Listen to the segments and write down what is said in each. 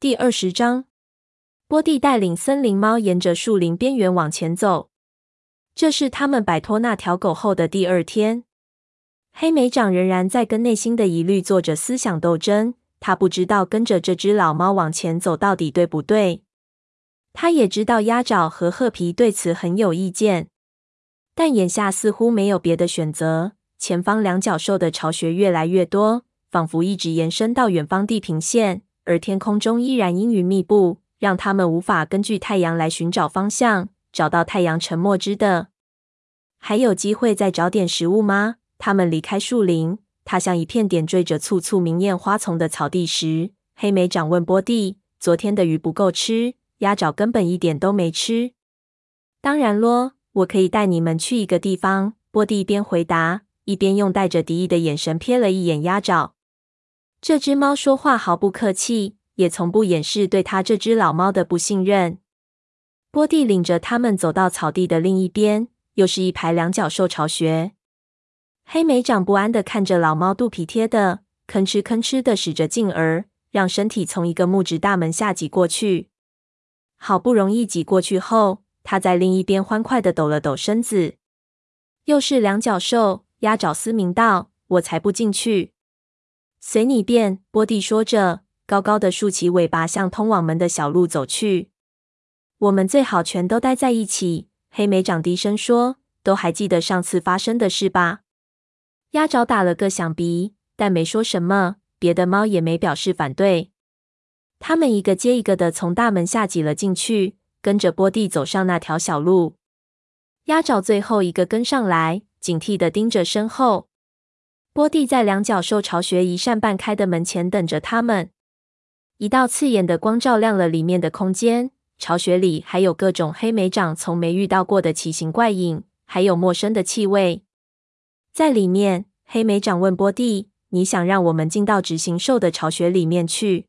第二十章，波蒂带领森林猫沿着树林边缘往前走。这是他们摆脱那条狗后的第二天。黑莓长仍然在跟内心的疑虑做着思想斗争。他不知道跟着这只老猫往前走到底对不对。他也知道鸭爪和褐皮对此很有意见，但眼下似乎没有别的选择。前方两角兽的巢穴越来越多，仿佛一直延伸到远方地平线。而天空中依然阴云密布，让他们无法根据太阳来寻找方向，找到太阳沉没之的。还有机会再找点食物吗？他们离开树林，踏向一片点缀着簇簇明艳花丛的草地时，黑莓长问波蒂：“昨天的鱼不够吃，鸭爪根本一点都没吃。”“当然咯，我可以带你们去一个地方。”波蒂一边回答，一边用带着敌意的眼神瞥了一眼鸭爪。这只猫说话毫不客气，也从不掩饰对他这只老猫的不信任。波蒂领着他们走到草地的另一边，又是一排两脚兽巢穴。黑莓长不安地看着老猫肚皮贴的，吭哧吭哧的使着劲儿，让身体从一个木质大门下挤过去。好不容易挤过去后，他在另一边欢快的抖了抖身子。又是两脚兽，鸭爪嘶鸣道：“我才不进去。”随你便，波蒂说着，高高的竖起尾巴，向通往门的小路走去。我们最好全都待在一起。黑莓长低声说：“都还记得上次发生的事吧？”鸭爪打了个响鼻，但没说什么。别的猫也没表示反对。他们一个接一个的从大门下挤了进去，跟着波蒂走上那条小路。鸭爪最后一个跟上来，警惕地盯着身后。波蒂在两角兽巢穴一扇半开的门前等着他们。一道刺眼的光照亮了里面的空间。巢穴里还有各种黑莓长从没遇到过的奇形怪影，还有陌生的气味。在里面，黑莓长问波蒂：“你想让我们进到执行兽的巢穴里面去？”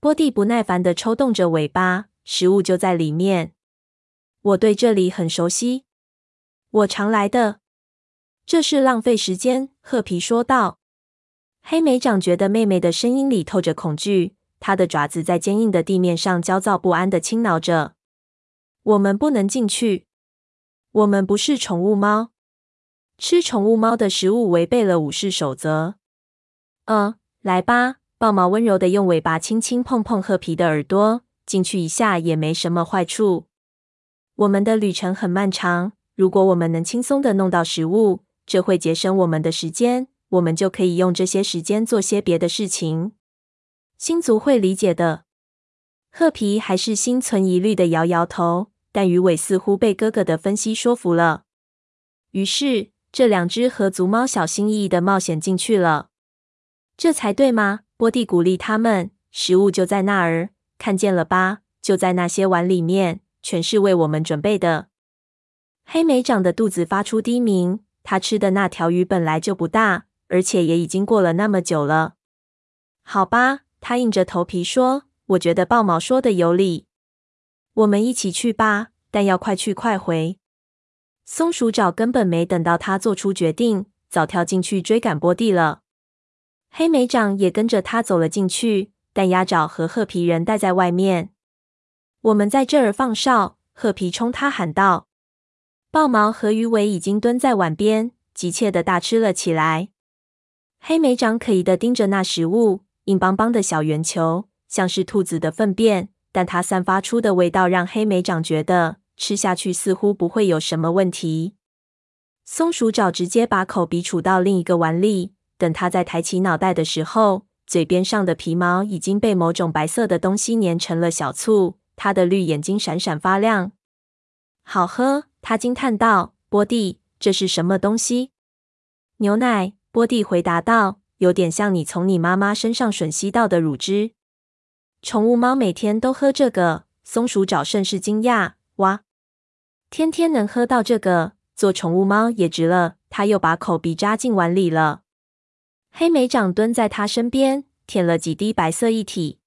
波蒂不耐烦地抽动着尾巴：“食物就在里面。我对这里很熟悉，我常来的。”这是浪费时间，褐皮说道。黑莓长觉得妹妹的声音里透着恐惧，她的爪子在坚硬的地面上焦躁不安的轻挠着。我们不能进去，我们不是宠物猫，吃宠物猫的食物违背了武士守则。嗯，来吧，豹毛温柔的用尾巴轻轻碰碰褐皮的耳朵，进去一下也没什么坏处。我们的旅程很漫长，如果我们能轻松的弄到食物。这会节省我们的时间，我们就可以用这些时间做些别的事情。星族会理解的。褐皮还是心存疑虑的摇摇头，但鱼尾似乎被哥哥的分析说服了。于是，这两只合族猫小心翼翼的冒险进去了。这才对吗？波蒂鼓励他们。食物就在那儿，看见了吧？就在那些碗里面，全是为我们准备的。黑莓长的肚子发出低鸣。他吃的那条鱼本来就不大，而且也已经过了那么久了。好吧，他硬着头皮说：“我觉得豹毛说的有理，我们一起去吧，但要快去快回。”松鼠爪根本没等到他做出决定，早跳进去追赶波蒂了。黑莓长也跟着他走了进去，但鸭爪和褐皮人待在外面。我们在这儿放哨，褐皮冲他喊道。豹毛和鱼尾已经蹲在碗边，急切地大吃了起来。黑莓长可疑地盯着那食物，硬邦邦的小圆球，像是兔子的粪便，但它散发出的味道让黑莓长觉得吃下去似乎不会有什么问题。松鼠爪直接把口鼻杵到另一个碗里，等它再抬起脑袋的时候，嘴边上的皮毛已经被某种白色的东西粘成了小簇，它的绿眼睛闪闪发亮。好喝。他惊叹道：“波蒂，这是什么东西？”牛奶。波蒂回答道：“有点像你从你妈妈身上吮吸到的乳汁。”宠物猫每天都喝这个。松鼠爪甚是惊讶：“哇，天天能喝到这个，做宠物猫也值了。”他又把口鼻扎进碗里了。黑莓长蹲在他身边，舔了几滴白色液体。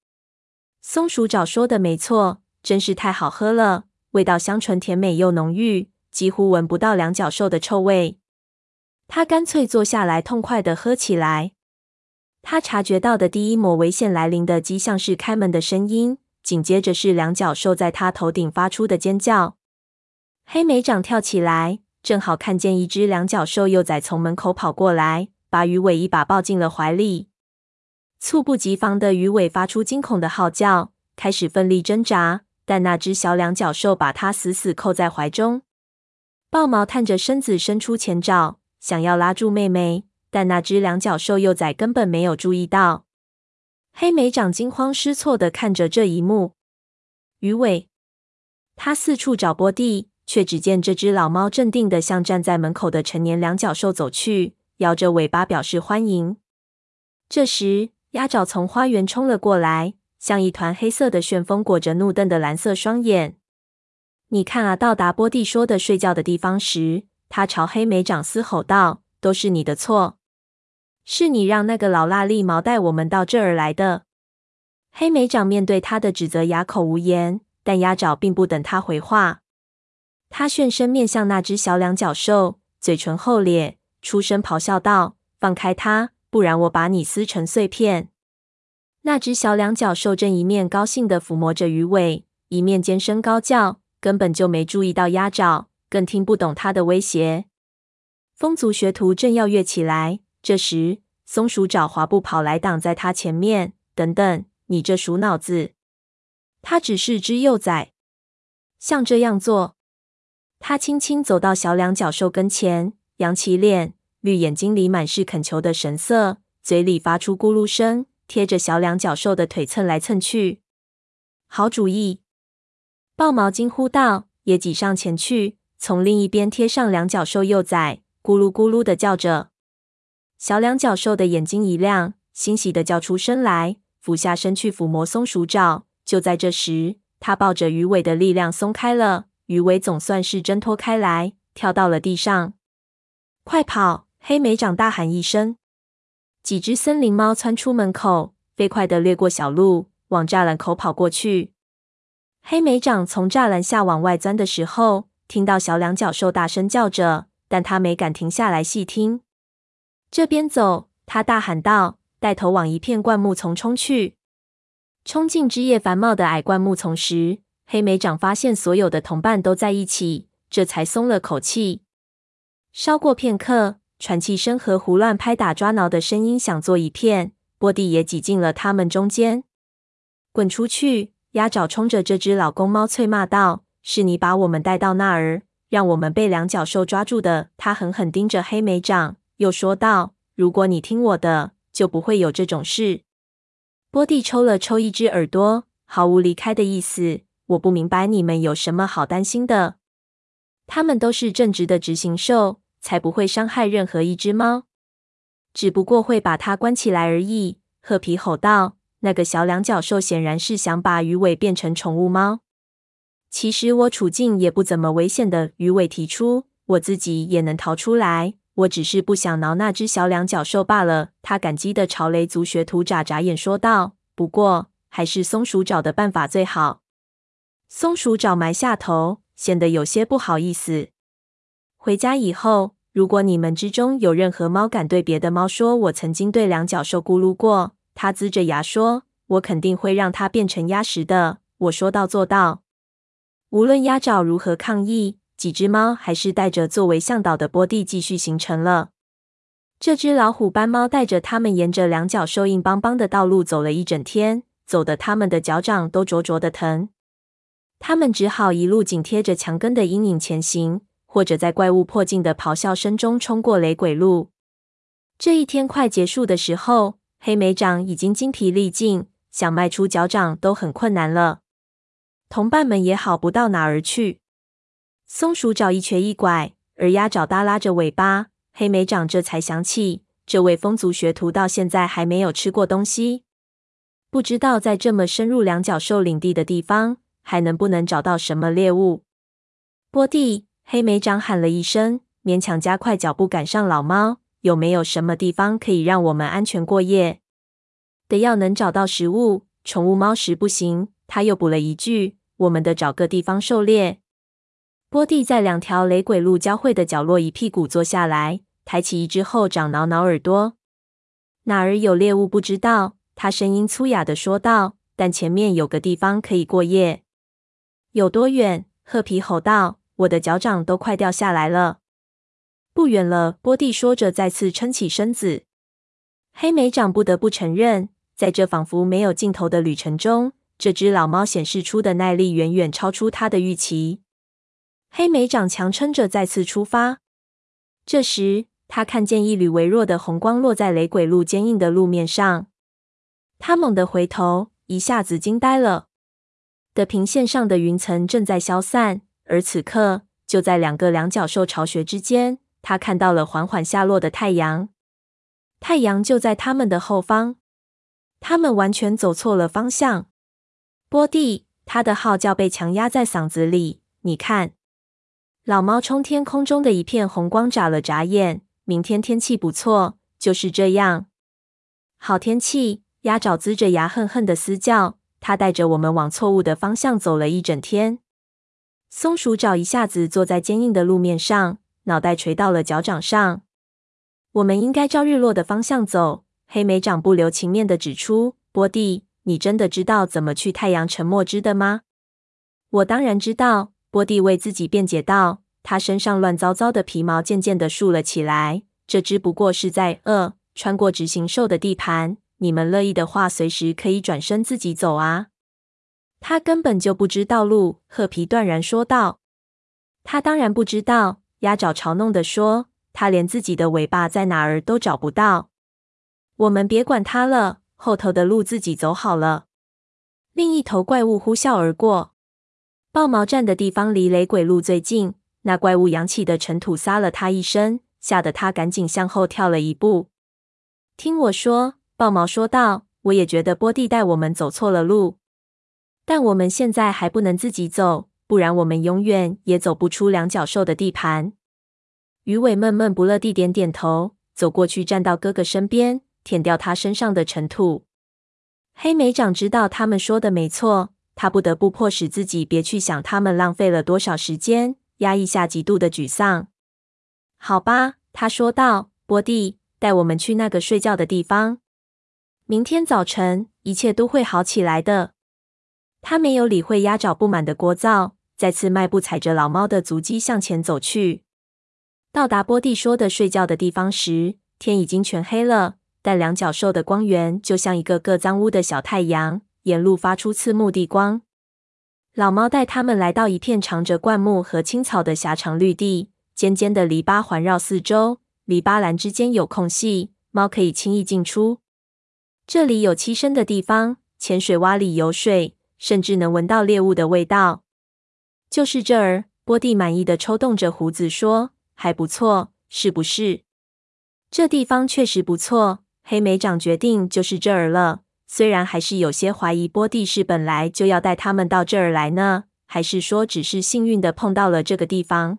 松鼠爪说的没错，真是太好喝了。味道香醇甜美又浓郁，几乎闻不到两角兽的臭味。他干脆坐下来，痛快地喝起来。他察觉到的第一抹危险来临的迹象是开门的声音，紧接着是两角兽在他头顶发出的尖叫。黑莓长跳起来，正好看见一只两角兽幼崽从门口跑过来，把鱼尾一把抱进了怀里。猝不及防的鱼尾发出惊恐的号叫，开始奋力挣扎，但那只小两角兽把它死死扣在怀中。豹毛探着身子伸出前爪，想要拉住妹妹。但那只两脚兽幼崽根本没有注意到，黑莓长惊慌失措的看着这一幕。鱼尾，他四处找波蒂，却只见这只老猫镇定的向站在门口的成年两脚兽走去，摇着尾巴表示欢迎。这时，鸭爪从花园冲了过来，像一团黑色的旋风，裹着怒瞪的蓝色双眼。你看啊！到达波蒂说的睡觉的地方时，他朝黑莓长嘶吼道：“都是你的错。”是你让那个老癞痢猫带我们到这儿来的。黑莓长面对他的指责哑口无言，但鸭爪并不等他回话。他旋身面向那只小两角兽，嘴唇厚咧，出声咆哮道：“放开他，不然我把你撕成碎片！”那只小两角兽正一面高兴地抚摸着鱼尾，一面尖声高叫，根本就没注意到鸭爪，更听不懂他的威胁。风族学徒正要跃起来。这时，松鼠爪滑步跑来，挡在他前面。等等，你这鼠脑子！他只是只幼崽，像这样做。他轻轻走到小两脚兽跟前，扬起脸，绿眼睛里满是恳求的神色，嘴里发出咕噜声，贴着小两脚兽的腿蹭来蹭去。好主意！豹毛惊呼道，也挤上前去，从另一边贴上两角兽幼崽，咕噜咕噜的叫着。小两角兽的眼睛一亮，欣喜地叫出声来，俯下身去抚摸松鼠爪。就在这时，它抱着鱼尾的力量松开了，鱼尾总算是挣脱开来，跳到了地上。快跑！黑莓长大喊一声。几只森林猫窜出门口，飞快地掠过小路，往栅栏口跑过去。黑莓长从栅栏下往外钻的时候，听到小两脚兽大声叫着，但他没敢停下来细听。这边走！他大喊道，带头往一片灌木丛冲去。冲进枝叶繁茂的矮灌木丛时，黑莓长发现所有的同伴都在一起，这才松了口气。稍过片刻，喘气声和胡乱拍打抓挠的声音响作一片，波蒂也挤进了他们中间。滚出去！鸭爪冲着这只老公猫催骂道：“是你把我们带到那儿，让我们被两脚兽抓住的。”他狠狠盯着黑莓掌。又说道：“如果你听我的，就不会有这种事。”波蒂抽了抽一只耳朵，毫无离开的意思。我不明白你们有什么好担心的。他们都是正直的执行兽，才不会伤害任何一只猫，只不过会把它关起来而已。褐皮吼道：“那个小两脚兽显然是想把鱼尾变成宠物猫。其实我处境也不怎么危险的。”鱼尾提出：“我自己也能逃出来。”我只是不想挠那只小两脚兽罢了。他感激地朝雷族学徒眨眨眼，说道：“不过，还是松鼠找的办法最好。”松鼠找埋下头，显得有些不好意思。回家以后，如果你们之中有任何猫敢对别的猫说我曾经对两脚兽咕噜过，他龇着牙说：“我肯定会让它变成鸭食的。”我说到做到。无论鸭爪如何抗议。几只猫还是带着作为向导的波蒂继续行程了。这只老虎斑猫带着他们沿着两脚兽硬邦邦的道路走了一整天，走得他们的脚掌都灼灼的疼。他们只好一路紧贴着墙根的阴影前行，或者在怪物迫近的咆哮声中冲过雷鬼路。这一天快结束的时候，黑莓长已经精疲力尽，想迈出脚掌都很困难了。同伴们也好不到哪儿去。松鼠爪一瘸一拐，而鸭爪耷拉着尾巴。黑莓长这才想起，这位风族学徒到现在还没有吃过东西，不知道在这么深入两角兽领地的地方，还能不能找到什么猎物。波蒂，黑莓长喊了一声，勉强加快脚步赶上老猫。有没有什么地方可以让我们安全过夜？得要能找到食物，宠物猫食不行。他又补了一句：我们得找个地方狩猎。波蒂在两条雷鬼路交汇的角落一屁股坐下来，抬起一只后掌挠挠耳朵。哪儿有猎物不知道？他声音粗哑的说道。但前面有个地方可以过夜。有多远？褐皮吼道。我的脚掌都快掉下来了。不远了，波蒂说着，再次撑起身子。黑莓长不得不承认，在这仿佛没有尽头的旅程中，这只老猫显示出的耐力远远超出他的预期。黑莓长强撑着再次出发。这时，他看见一缕微弱的红光落在雷鬼路坚硬的路面上。他猛地回头，一下子惊呆了。的平线上的云层正在消散，而此刻，就在两个两角兽巢穴之间，他看到了缓缓下落的太阳。太阳就在他们的后方。他们完全走错了方向。波蒂，他的号叫被强压在嗓子里。你看，老猫冲天空中的一片红光眨了眨眼。明天天气不错，就是这样。好天气。鸭爪龇着牙恨恨的嘶叫。它带着我们往错误的方向走了一整天。松鼠爪一下子坐在坚硬的路面上，脑袋垂到了脚掌上。我们应该照日落的方向走。黑莓长不留情面地指出：“波蒂，你真的知道怎么去太阳沉没之的吗？”“我当然知道。”波蒂为自己辩解道。他身上乱糟糟的皮毛渐渐地竖了起来。这只不过是在呃穿过直行兽的地盘。你们乐意的话，随时可以转身自己走啊。他根本就不知道路。褐皮断然说道。他当然不知道。鸭爪嘲弄地说。他连自己的尾巴在哪儿都找不到。我们别管它了，后头的路自己走好了。另一头怪物呼啸而过。豹毛站的地方离雷鬼路最近，那怪物扬起的尘土撒了他一身，吓得他赶紧向后跳了一步。听我说，豹毛说道，我也觉得波蒂带我们走错了路，但我们现在还不能自己走，不然我们永远也走不出两角兽的地盘。鱼尾闷闷不乐地点点头，走过去站到哥哥身边。舔掉他身上的尘土。黑莓长知道他们说的没错，他不得不迫使自己别去想他们浪费了多少时间，压抑下极度的沮丧。好吧，他说道。波蒂，带我们去那个睡觉的地方。明天早晨一切都会好起来的。他没有理会鸭爪不满的聒噪，再次迈步踩着老猫的足迹向前走去。到达波蒂说的睡觉的地方时，天已经全黑了。但两角兽的光源就像一个个脏污的小太阳，沿路发出刺目的光。老猫带他们来到一片长着灌木和青草的狭长绿地，尖尖的篱笆环绕四周，篱笆栏之间有空隙，猫可以轻易进出。这里有栖身的地方，浅水洼里有水，甚至能闻到猎物的味道。就是这儿，波蒂满意的抽动着胡子说：“还不错，是不是？这地方确实不错。”黑莓长决定就是这儿了，虽然还是有些怀疑波蒂是本来就要带他们到这儿来呢，还是说只是幸运的碰到了这个地方。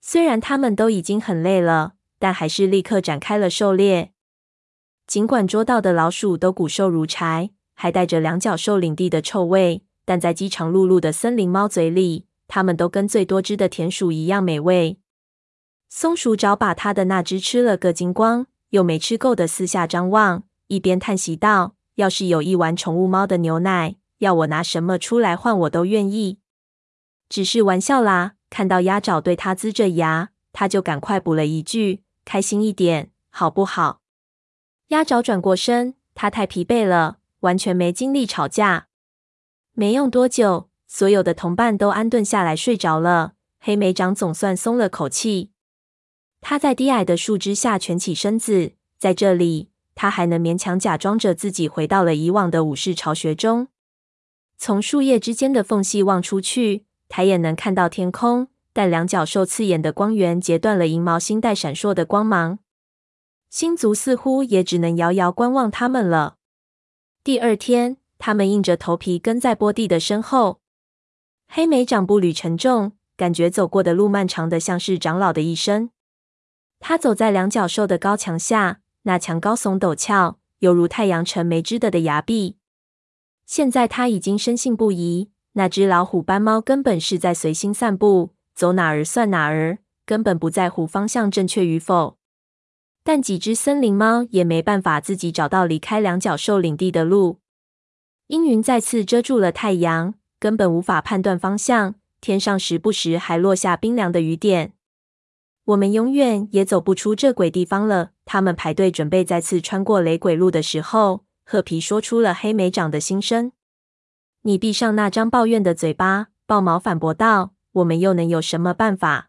虽然他们都已经很累了，但还是立刻展开了狩猎。尽管捉到的老鼠都骨瘦如柴，还带着两角兽领地的臭味，但在饥肠辘辘的森林猫嘴里，它们都跟最多只的田鼠一样美味。松鼠爪把它的那只吃了个精光。又没吃够的四下张望，一边叹息道：“要是有一碗宠物猫的牛奶，要我拿什么出来换，我都愿意。”只是玩笑啦。看到鸭爪对他龇着牙，他就赶快补了一句：“开心一点，好不好？”鸭爪转过身，他太疲惫了，完全没精力吵架。没用多久，所有的同伴都安顿下来睡着了。黑莓长总算松了口气。他在低矮的树枝下蜷起身子，在这里，他还能勉强假装着自己回到了以往的武士巢穴中。从树叶之间的缝隙望出去，抬眼能看到天空，但两角兽刺眼的光源截断了银毛星带闪烁的光芒。星族似乎也只能遥遥观望他们了。第二天，他们硬着头皮跟在波蒂的身后。黑莓长步履沉重，感觉走过的路漫长的像是长老的一生。他走在两角兽的高墙下，那墙高耸陡峭，犹如太阳沉没枝的的崖壁。现在他已经深信不疑，那只老虎斑猫根本是在随心散步，走哪儿算哪儿，根本不在乎方向正确与否。但几只森林猫也没办法自己找到离开两角兽领地的路。阴云再次遮住了太阳，根本无法判断方向。天上时不时还落下冰凉的雨点。我们永远也走不出这鬼地方了。他们排队准备再次穿过雷鬼路的时候，褐皮说出了黑莓长的心声：“你闭上那张抱怨的嘴巴。”豹毛反驳道：“我们又能有什么办法？”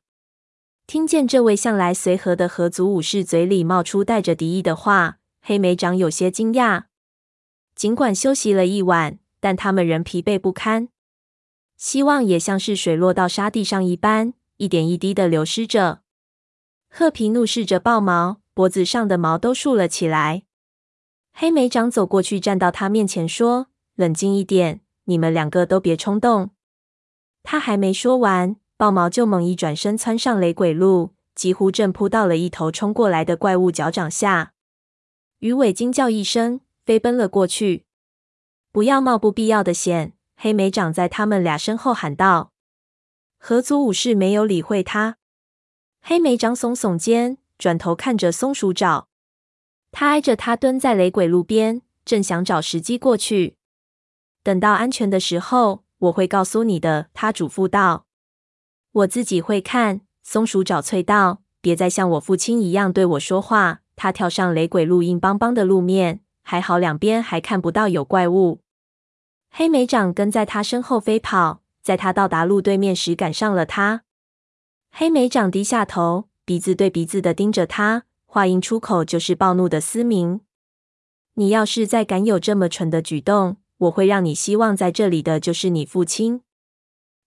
听见这位向来随和的合族武士嘴里冒出带着敌意的话，黑莓长有些惊讶。尽管休息了一晚，但他们仍疲惫不堪。希望也像是水落到沙地上一般，一点一滴的流失着。褐皮怒视着豹毛，脖子上的毛都竖了起来。黑莓长走过去，站到他面前说：“冷静一点，你们两个都别冲动。”他还没说完，豹毛就猛一转身，窜上雷鬼路，几乎正扑到了一头冲过来的怪物脚掌下。鱼尾惊叫一声，飞奔了过去。不要冒不必要的险！黑莓长在他们俩身后喊道。合族武士没有理会他。黑莓长耸耸肩，转头看着松鼠爪。他挨着他蹲在雷鬼路边，正想找时机过去。等到安全的时候，我会告诉你的。他嘱咐道。我自己会看。松鼠爪啐道。别再像我父亲一样对我说话。他跳上雷鬼路硬邦邦的路面，还好两边还看不到有怪物。黑莓长跟在他身后飞跑，在他到达路对面时赶上了他。黑莓长低下头，鼻子对鼻子的盯着他，话音出口就是暴怒的嘶鸣。你要是再敢有这么蠢的举动，我会让你希望在这里的就是你父亲。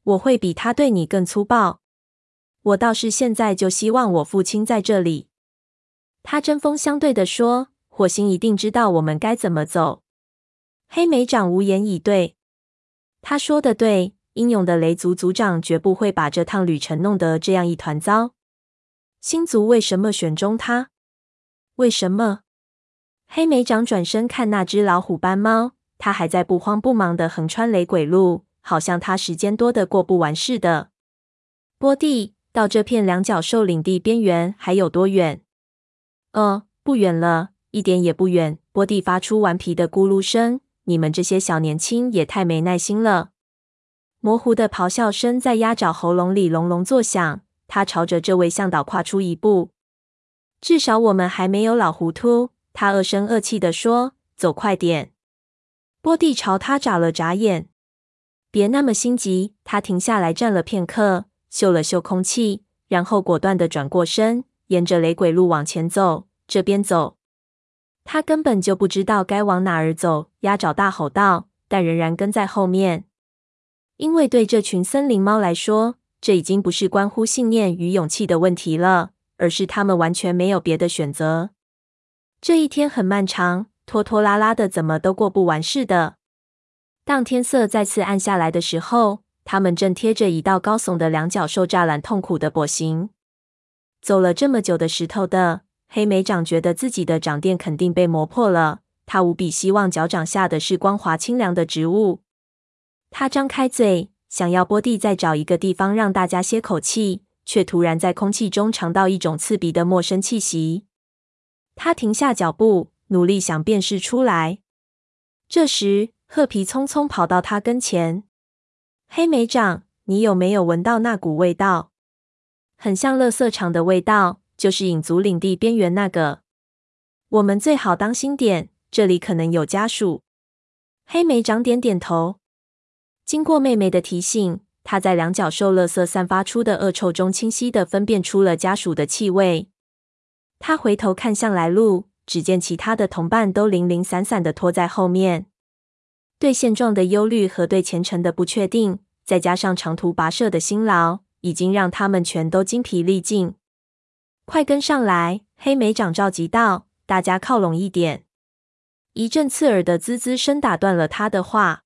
我会比他对你更粗暴。我倒是现在就希望我父亲在这里。他针锋相对地说：“火星一定知道我们该怎么走。”黑莓长无言以对。他说的对。英勇的雷族族长绝不会把这趟旅程弄得这样一团糟。星族为什么选中他？为什么？黑莓长转身看那只老虎斑猫，它还在不慌不忙地横穿雷鬼路，好像它时间多的过不完似的。波蒂，到这片两角兽领地边缘还有多远？呃，不远了，一点也不远。波蒂发出顽皮的咕噜声。你们这些小年轻也太没耐心了。模糊的咆哮声在鸭爪喉咙里隆隆作响。他朝着这位向导跨出一步。至少我们还没有老糊涂。他恶声恶气地说：“走快点！”波蒂朝他眨了眨眼。别那么心急。他停下来站了片刻，嗅了嗅空气，然后果断地转过身，沿着雷鬼路往前走。这边走。他根本就不知道该往哪儿走。鸭爪大吼道，但仍然跟在后面。因为对这群森林猫来说，这已经不是关乎信念与勇气的问题了，而是他们完全没有别的选择。这一天很漫长，拖拖拉拉的，怎么都过不完似的。当天色再次暗下来的时候，他们正贴着一道高耸的两角兽栅栏，痛苦的跛行。走了这么久的石头的黑莓长觉得自己的掌垫肯定被磨破了，他无比希望脚掌下的是光滑清凉的植物。他张开嘴，想要波蒂再找一个地方让大家歇口气，却突然在空气中尝到一种刺鼻的陌生气息。他停下脚步，努力想辨识出来。这时，褐皮匆匆跑到他跟前：“黑莓长，你有没有闻到那股味道？很像垃圾场的味道，就是影族领地边缘那个。我们最好当心点，这里可能有家属。”黑莓长点点头。经过妹妹的提醒，他在两角兽垃圾散发出的恶臭中清晰地分辨出了家属的气味。他回头看向来路，只见其他的同伴都零零散散地拖在后面。对现状的忧虑和对前程的不确定，再加上长途跋涉的辛劳，已经让他们全都精疲力尽。快跟上来！黑莓长召集道：“大家靠拢一点。”一阵刺耳的滋滋声打断了他的话。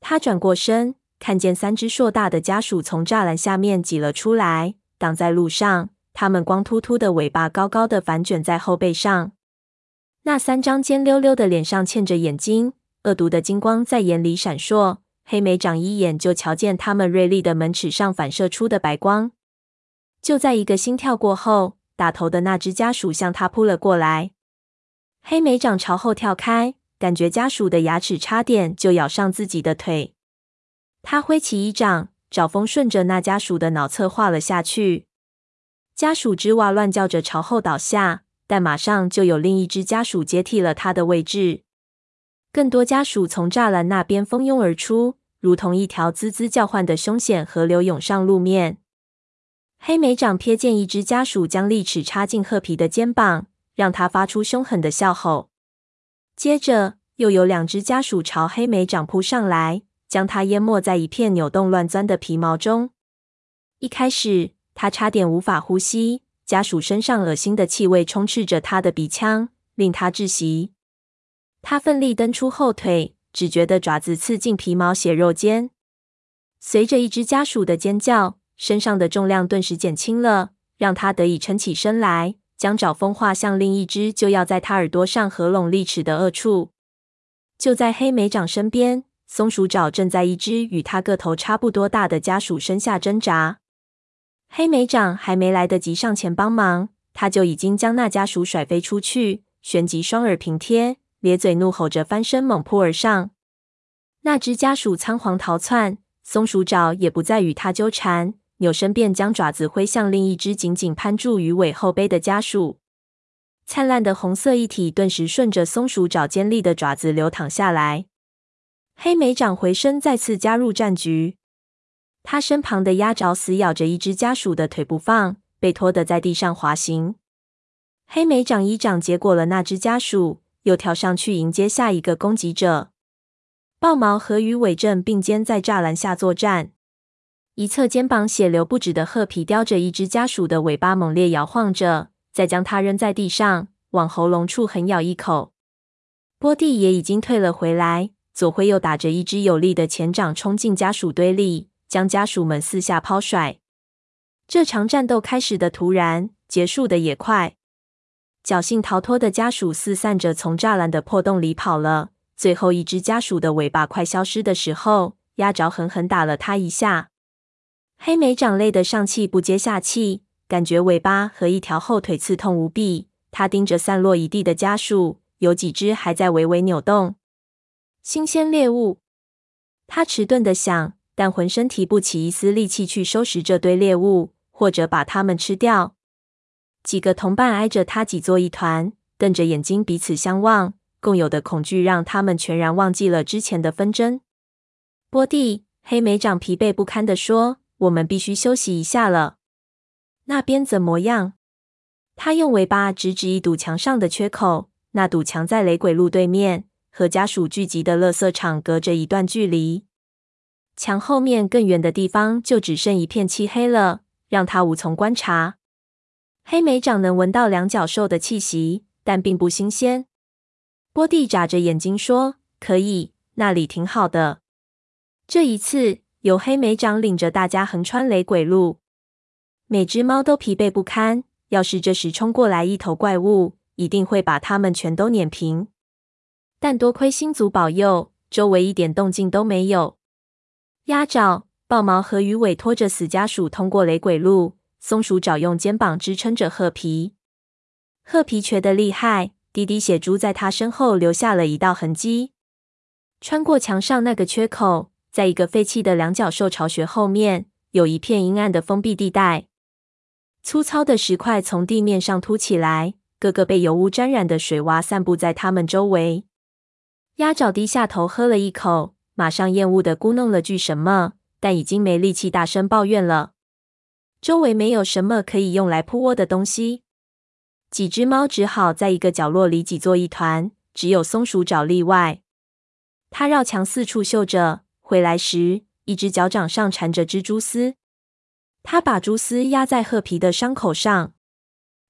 他转过身，看见三只硕大的家鼠从栅栏下面挤了出来，挡在路上。它们光秃秃的尾巴高高的反卷在后背上，那三张尖溜溜的脸上嵌着眼睛，恶毒的金光在眼里闪烁。黑莓长一眼就瞧见它们锐利的门齿上反射出的白光。就在一个心跳过后，打头的那只家鼠向他扑了过来。黑莓掌朝后跳开，感觉家鼠的牙齿差点就咬上自己的腿。他挥起一掌，爪锋顺着那家鼠的脑侧划了下去。家鼠吱哇乱叫着朝后倒下，但马上就有另一只家鼠接替了它的位置。更多家鼠从栅栏那边蜂拥而出，如同一条滋滋叫唤的凶险河流涌上路面。黑莓长瞥见一只家鼠将利齿插进褐皮的肩膀，让他发出凶狠的笑吼。接着，又有两只家鼠朝黑莓长扑上来，将它淹没在一片扭动乱钻的皮毛中。一开始，他差点无法呼吸，家鼠身上恶心的气味充斥着他的鼻腔，令他窒息。他奋力蹬出后腿，只觉得爪子刺进皮毛血肉间。随着一只家鼠的尖叫，身上的重量顿时减轻了，让他得以撑起身来。将爪风化向另一只就要在他耳朵上合拢利齿的恶处。就在黑莓长身边，松鼠爪正在一只与他个头差不多大的家鼠身下挣扎。黑莓长还没来得及上前帮忙，他就已经将那家鼠甩飞出去，旋即双耳平贴，咧嘴怒吼着翻身猛扑而上。那只家鼠仓皇逃窜，松鼠爪也不再与他纠缠。扭身便将爪子挥向另一只紧紧攀住鱼尾后背的家鼠，灿烂的红色液体顿时顺着松鼠爪尖利的爪子流淌下来。黑莓长回身再次加入战局，他身旁的鸭爪死咬着一只家鼠的腿不放，被拖得在地上滑行。黑莓长一掌结果了那只家鼠，又跳上去迎接下一个攻击者。豹毛和鱼尾正并肩在栅栏下作战。一侧肩膀血流不止的褐皮叼着一只家鼠的尾巴，猛烈摇晃着，再将它扔在地上，往喉咙处狠咬一口。波蒂也已经退了回来，左挥右打着一只有力的前掌冲进家鼠堆里，将家鼠们四下抛甩。这场战斗开始的突然，结束的也快。侥幸逃脱的家鼠四散着从栅栏的破洞里跑了。最后一只家鼠的尾巴快消失的时候，压着狠狠打了它一下。黑莓长累得上气不接下气，感觉尾巴和一条后腿刺痛无比。他盯着散落一地的家鼠，有几只还在微微扭动。新鲜猎物，他迟钝地想，但浑身提不起一丝力气去收拾这堆猎物，或者把它们吃掉。几个同伴挨着他挤作一团，瞪着眼睛彼此相望，共有的恐惧让他们全然忘记了之前的纷争。波蒂，黑莓长疲惫不堪地说。我们必须休息一下了。那边怎么样？他用尾巴直指一堵墙上的缺口。那堵墙在雷鬼路对面，和家属聚集的垃圾场隔着一段距离。墙后面更远的地方就只剩一片漆黑了，让他无从观察。黑莓长能闻到两脚兽的气息，但并不新鲜。波蒂眨着眼睛说：“可以，那里挺好的。”这一次。由黑莓长领着大家横穿雷鬼路，每只猫都疲惫不堪。要是这时冲过来一头怪物，一定会把它们全都碾平。但多亏星族保佑，周围一点动静都没有。鸭爪、豹毛和鱼尾拖着死家鼠通过雷鬼路，松鼠爪用肩膀支撑着褐皮。褐皮瘸得厉害，滴滴血珠在他身后留下了一道痕迹。穿过墙上那个缺口。在一个废弃的两角兽巢穴后面，有一片阴暗的封闭地带。粗糙的石块从地面上凸起来，个个被油污沾染的水洼散布在它们周围。鸭爪低下头喝了一口，马上厌恶的咕哝了句什么，但已经没力气大声抱怨了。周围没有什么可以用来铺窝的东西，几只猫只好在一个角落里挤作一团，只有松鼠爪例外。它绕墙四处嗅着。回来时，一只脚掌上缠着蜘蛛丝。他把蛛丝压在褐皮的伤口上。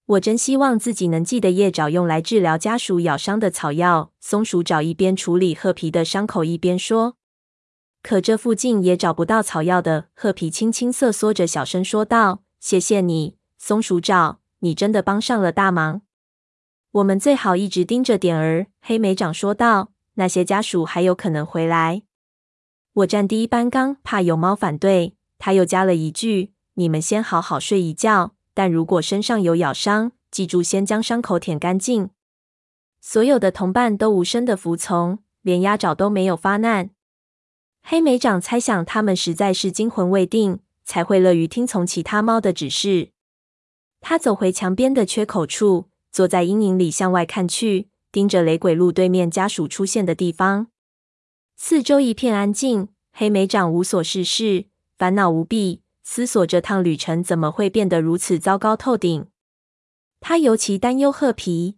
我真希望自己能记得叶爪用来治疗家鼠咬伤的草药。松鼠爪一边处理褐皮的伤口，一边说：“可这附近也找不到草药的。”褐皮轻轻瑟缩着，小声说道：“谢谢你，松鼠爪，你真的帮上了大忙。我们最好一直盯着点儿。”黑莓长说道：“那些家鼠还有可能回来。”我站第一班岗，怕有猫反对。他又加了一句：“你们先好好睡一觉，但如果身上有咬伤，记住先将伤口舔干净。所有的同伴都无声的服从，连鸭爪都没有发难。黑莓长猜想他们实在是惊魂未定，才会乐于听从其他猫的指示。他走回墙边的缺口处，坐在阴影里向外看去，盯着雷鬼路对面家属出现的地方。四周一片安静，黑莓长无所事事，烦恼无比，思索这趟旅程怎么会变得如此糟糕透顶。他尤其担忧褐皮。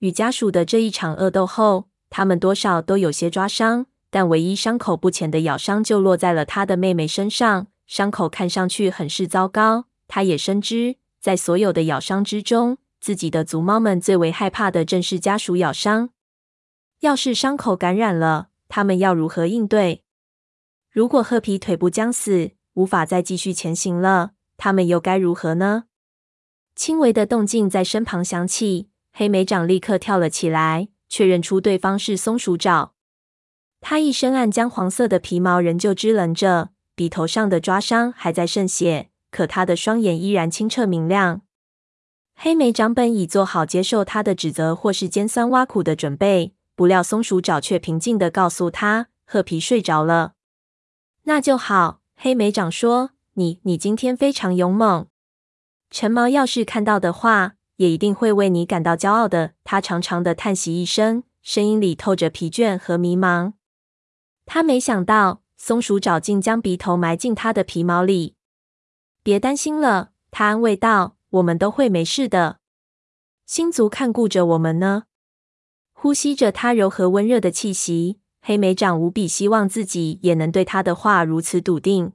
与家属的这一场恶斗后，他们多少都有些抓伤，但唯一伤口不浅的咬伤就落在了他的妹妹身上。伤口看上去很是糟糕。他也深知，在所有的咬伤之中，自己的族猫们最为害怕的正是家属咬伤。要是伤口感染了，他们要如何应对？如果褐皮腿部僵死，无法再继续前行了，他们又该如何呢？轻微的动静在身旁响起。黑莓长立刻跳了起来，确认出对方是松鼠爪。他一身暗姜黄色的皮毛仍旧支棱着，鼻头上的抓伤还在渗血，可他的双眼依然清澈明亮。黑莓长本已做好接受他的指责或是尖酸挖苦的准备，不料松鼠爪却平静地告诉他：“褐皮睡着了。”那就好，黑莓长说：“你你今天非常勇猛。陈毛要是看到的话。”也一定会为你感到骄傲的。他长长的叹息一声，声音里透着疲倦和迷茫。他没想到松鼠爪竟将鼻头埋进他的皮毛里。别担心了，他安慰道：“我们都会没事的。星族看顾着我们呢。”呼吸着他柔和温热的气息，黑莓长无比希望自己也能对他的话如此笃定。